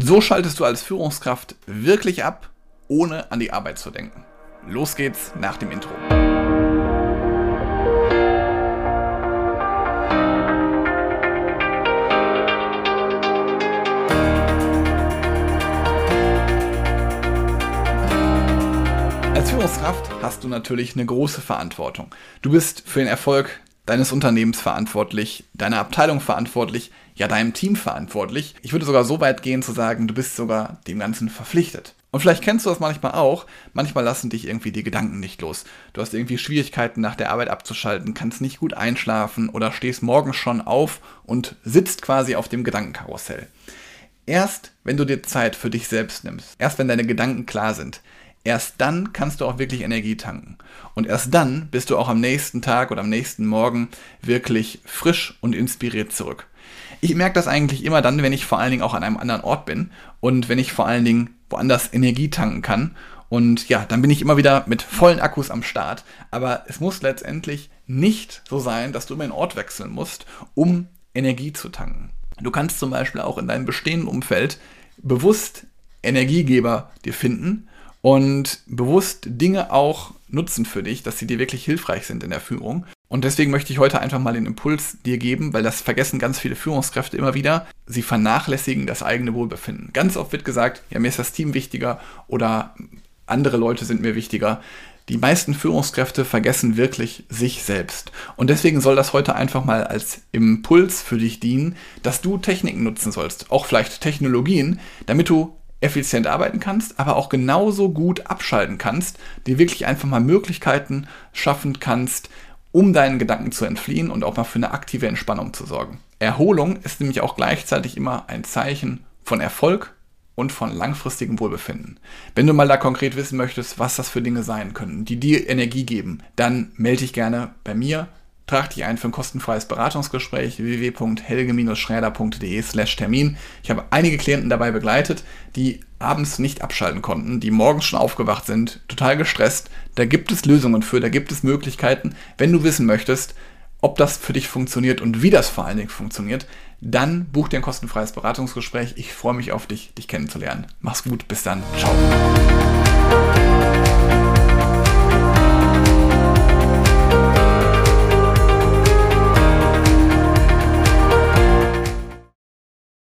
So schaltest du als Führungskraft wirklich ab, ohne an die Arbeit zu denken. Los geht's nach dem Intro. Als Führungskraft hast du natürlich eine große Verantwortung. Du bist für den Erfolg deines Unternehmens verantwortlich, deiner Abteilung verantwortlich, ja deinem Team verantwortlich. Ich würde sogar so weit gehen zu sagen, du bist sogar dem Ganzen verpflichtet. Und vielleicht kennst du das manchmal auch. Manchmal lassen dich irgendwie die Gedanken nicht los. Du hast irgendwie Schwierigkeiten nach der Arbeit abzuschalten, kannst nicht gut einschlafen oder stehst morgens schon auf und sitzt quasi auf dem Gedankenkarussell. Erst wenn du dir Zeit für dich selbst nimmst, erst wenn deine Gedanken klar sind, erst dann kannst du auch wirklich Energie tanken. Und erst dann bist du auch am nächsten Tag oder am nächsten Morgen wirklich frisch und inspiriert zurück. Ich merke das eigentlich immer dann, wenn ich vor allen Dingen auch an einem anderen Ort bin und wenn ich vor allen Dingen woanders Energie tanken kann. Und ja, dann bin ich immer wieder mit vollen Akkus am Start. Aber es muss letztendlich nicht so sein, dass du immer den Ort wechseln musst, um Energie zu tanken. Du kannst zum Beispiel auch in deinem bestehenden Umfeld bewusst Energiegeber dir finden und bewusst Dinge auch nutzen für dich, dass sie dir wirklich hilfreich sind in der Führung. Und deswegen möchte ich heute einfach mal den Impuls dir geben, weil das vergessen ganz viele Führungskräfte immer wieder. Sie vernachlässigen das eigene Wohlbefinden. Ganz oft wird gesagt, ja, mir ist das Team wichtiger oder andere Leute sind mir wichtiger. Die meisten Führungskräfte vergessen wirklich sich selbst. Und deswegen soll das heute einfach mal als Impuls für dich dienen, dass du Techniken nutzen sollst, auch vielleicht Technologien, damit du effizient arbeiten kannst, aber auch genauso gut abschalten kannst, dir wirklich einfach mal Möglichkeiten schaffen kannst, um deinen Gedanken zu entfliehen und auch mal für eine aktive Entspannung zu sorgen. Erholung ist nämlich auch gleichzeitig immer ein Zeichen von Erfolg und von langfristigem Wohlbefinden. Wenn du mal da konkret wissen möchtest, was das für Dinge sein können, die dir Energie geben, dann melde dich gerne bei mir Trag dich ein für ein kostenfreies Beratungsgespräch www.helge-schräder.de slash Termin. Ich habe einige Klienten dabei begleitet, die abends nicht abschalten konnten, die morgens schon aufgewacht sind, total gestresst. Da gibt es Lösungen für, da gibt es Möglichkeiten. Wenn du wissen möchtest, ob das für dich funktioniert und wie das vor allen Dingen funktioniert, dann buch dir ein kostenfreies Beratungsgespräch. Ich freue mich auf dich, dich kennenzulernen. Mach's gut, bis dann. Ciao.